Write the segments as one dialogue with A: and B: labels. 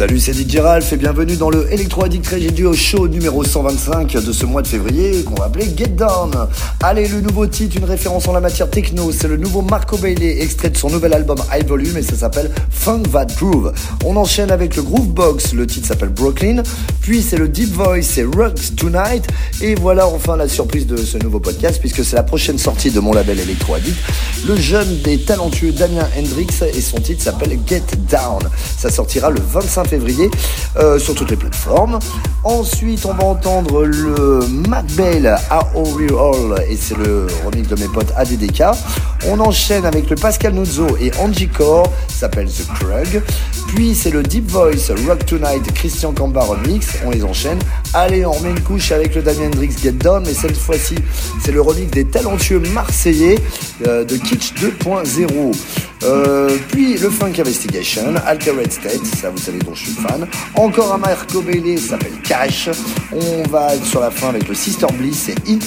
A: Salut, c'est DJ Ralph et bienvenue dans le Electro Addict Radio Show numéro 125 de ce mois de février qu'on va appeler Get Down. Allez, le nouveau titre, une référence en la matière techno, c'est le nouveau Marco Bailey, extrait de son nouvel album High Volume et ça s'appelle Funk That Groove. On enchaîne avec le Groove Box, le titre s'appelle Brooklyn, puis c'est le Deep Voice, c'est Rocks Tonight et voilà enfin la surprise de ce nouveau podcast puisque c'est la prochaine sortie de mon label Electro Addict, le jeune des talentueux Damien Hendrix et son titre s'appelle Get Down. Ça sortira le 25 euh, sur toutes les plateformes. Ensuite, on va entendre le Mac Bell à Hall et c'est le remix de mes potes ADDK. On enchaîne avec le Pascal Nuzzo et Angie Core, s'appelle The Krug. Puis c'est le Deep Voice Rock Tonight Christian Camba remix. On les enchaîne. Allez, on remet une couche avec le Damien Hendrix Get Down, mais cette fois-ci, c'est le remix des talentueux Marseillais euh, de Kitsch 2.0. Euh, puis le Funk Investigation, Altered State, ça vous savez dont suis fan. Encore un Marco Bailey, s'appelle Cash. On va sur la fin avec le Sister Bliss et In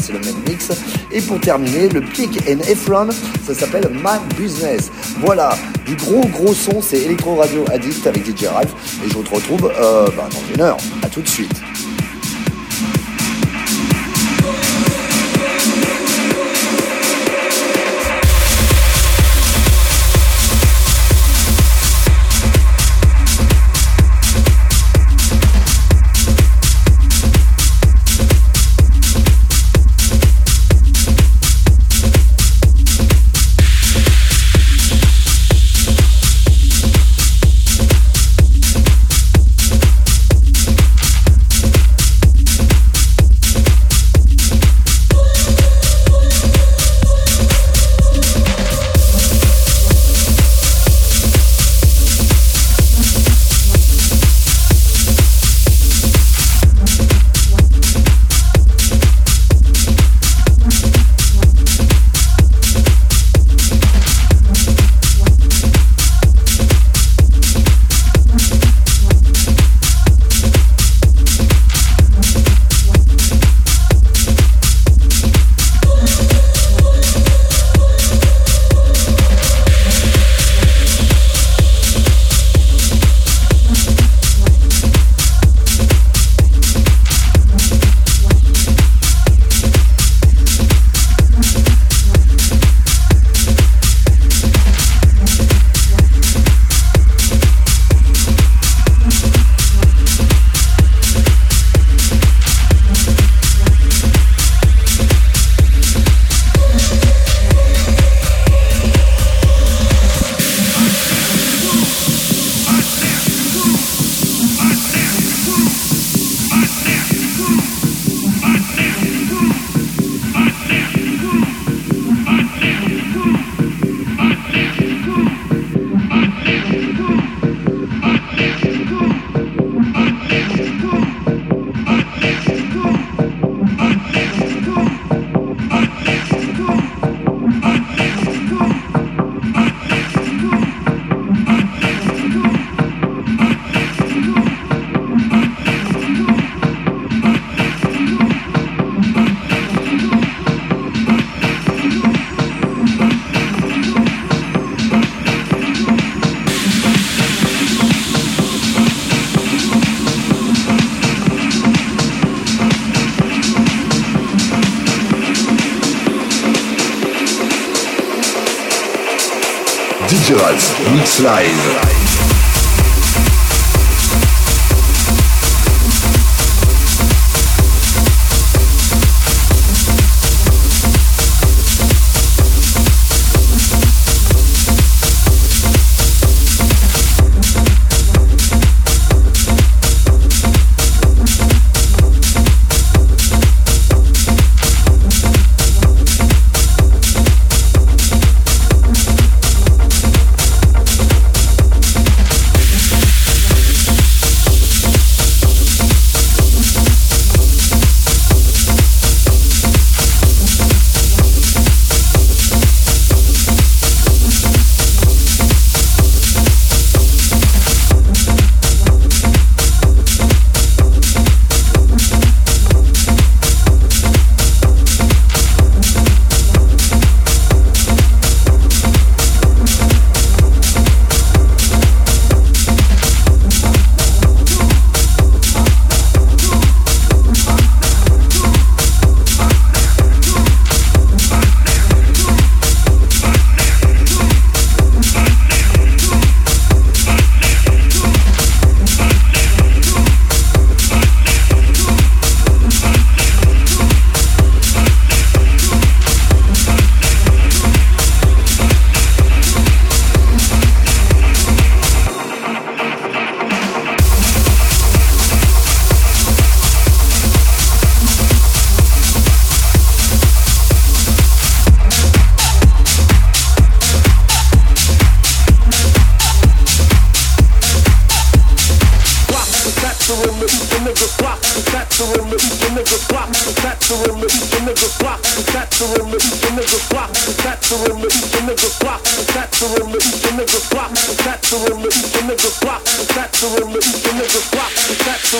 A: c'est le même mix. Et pour terminer, le Pick and Efron, ça s'appelle My Business. Voilà, du gros gros son, c'est Electro Radio Addict avec DJ Ralph. Et je vous retrouve euh, bah, dans une heure. A tout de suite.
B: Mix Live.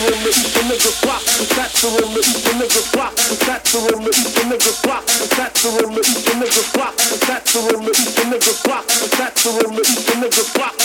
C: the niggas block,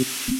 B: with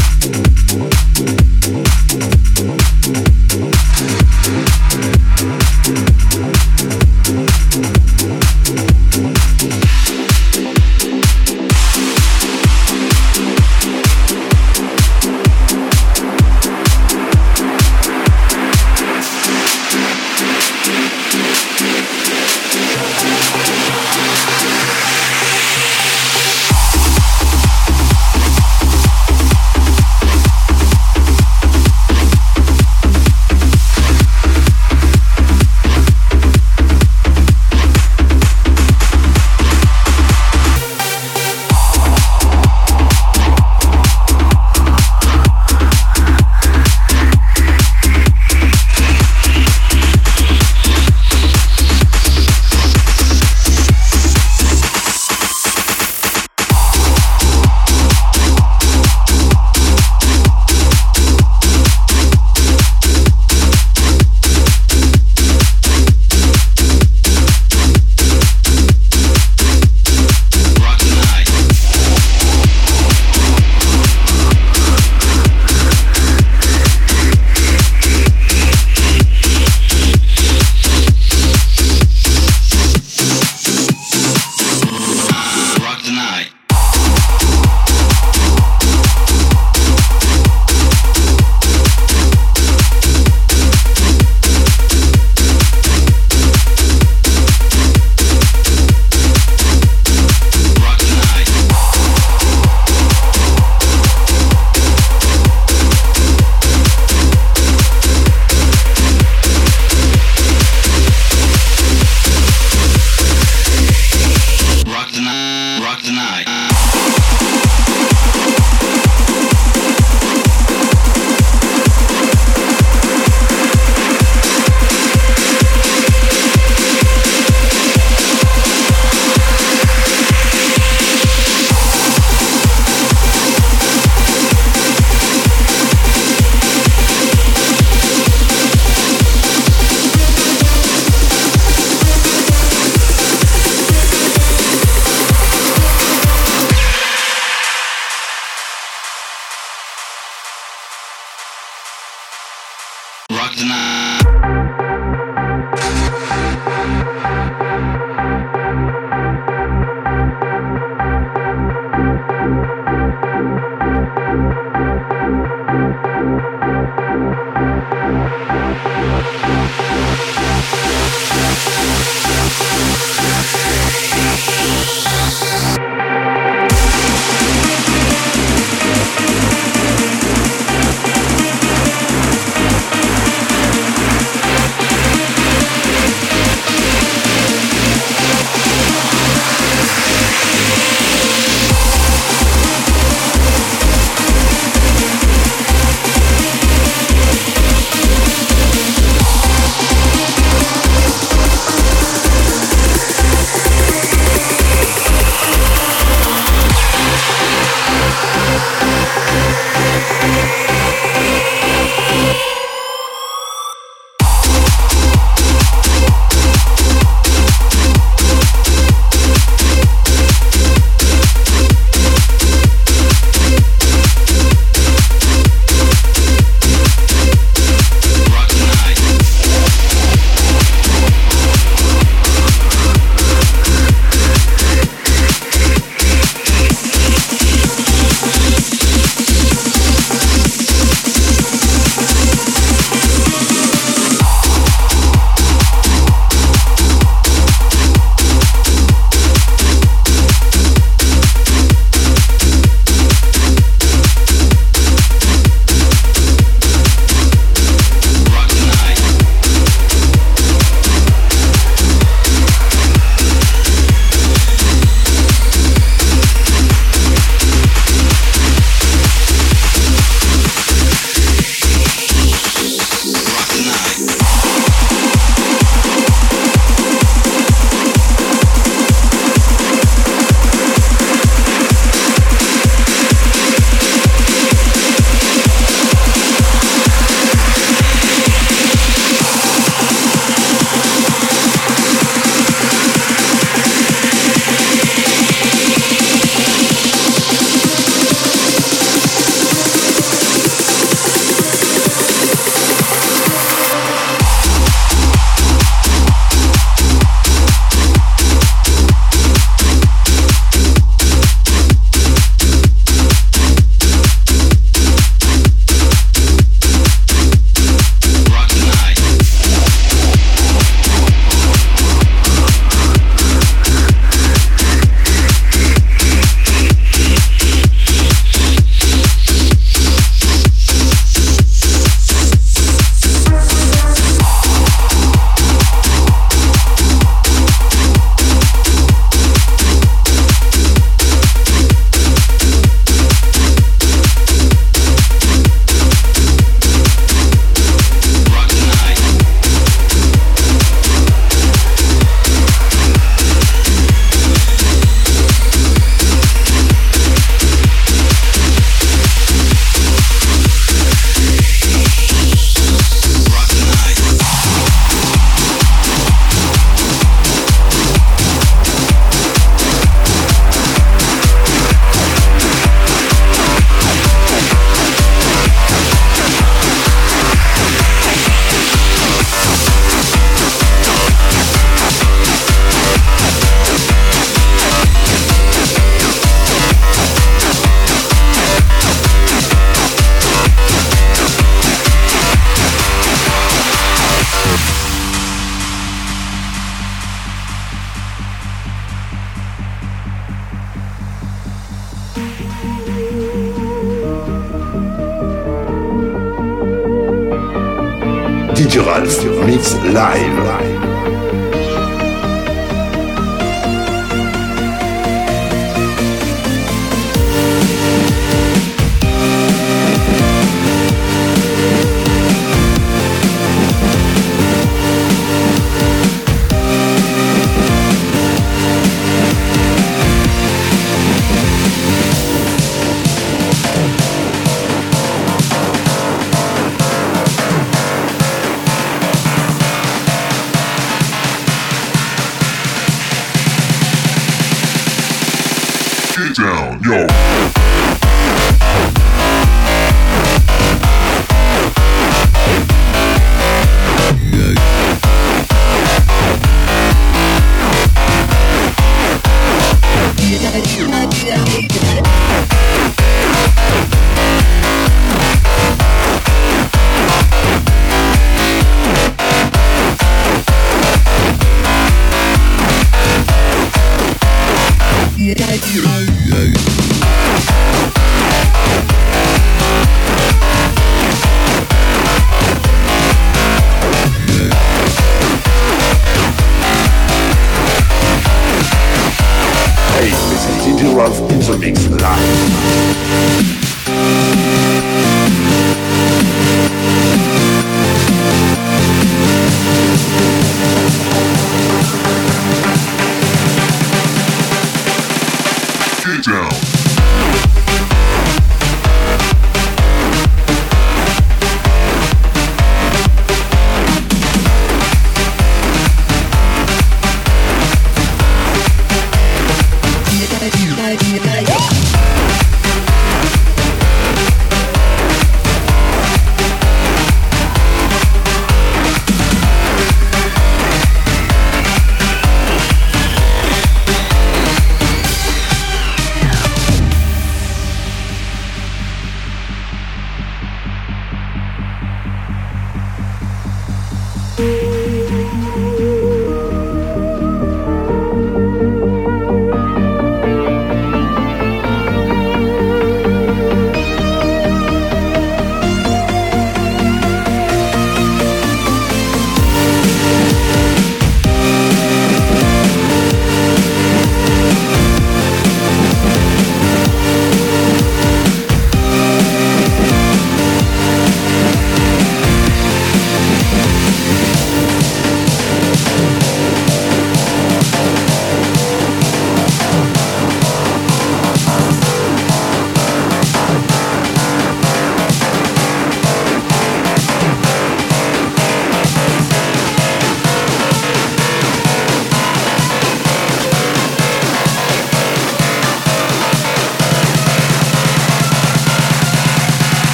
B: in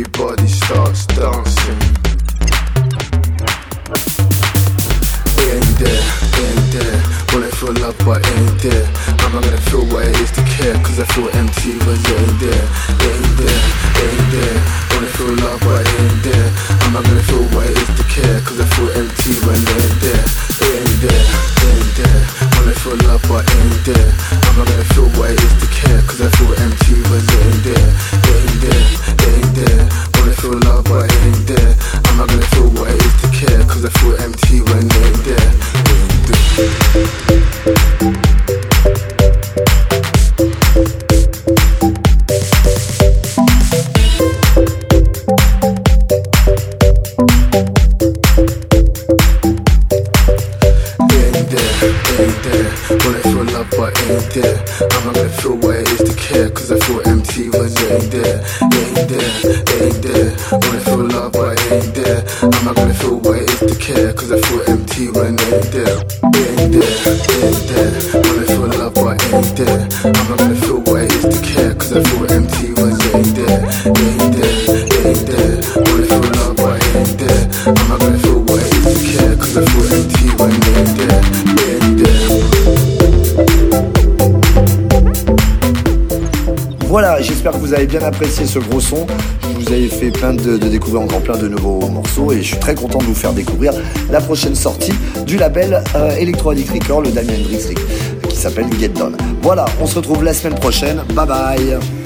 D: everybody starts dancing. Ain't there, ain't there, wanna feel love but ain't there. I'm not gonna feel what it is to care, cause I feel empty when you ain't there. ain't there, ain't there, wanna feel love but
A: bien apprécié ce gros son. Vous ai fait plein de, découvrir encore plein de nouveaux morceaux et je suis très content de vous faire découvrir la prochaine sortie du label euh, Record, le Damien Hendrix qui s'appelle Get Down. Voilà, on se retrouve la semaine prochaine. Bye bye.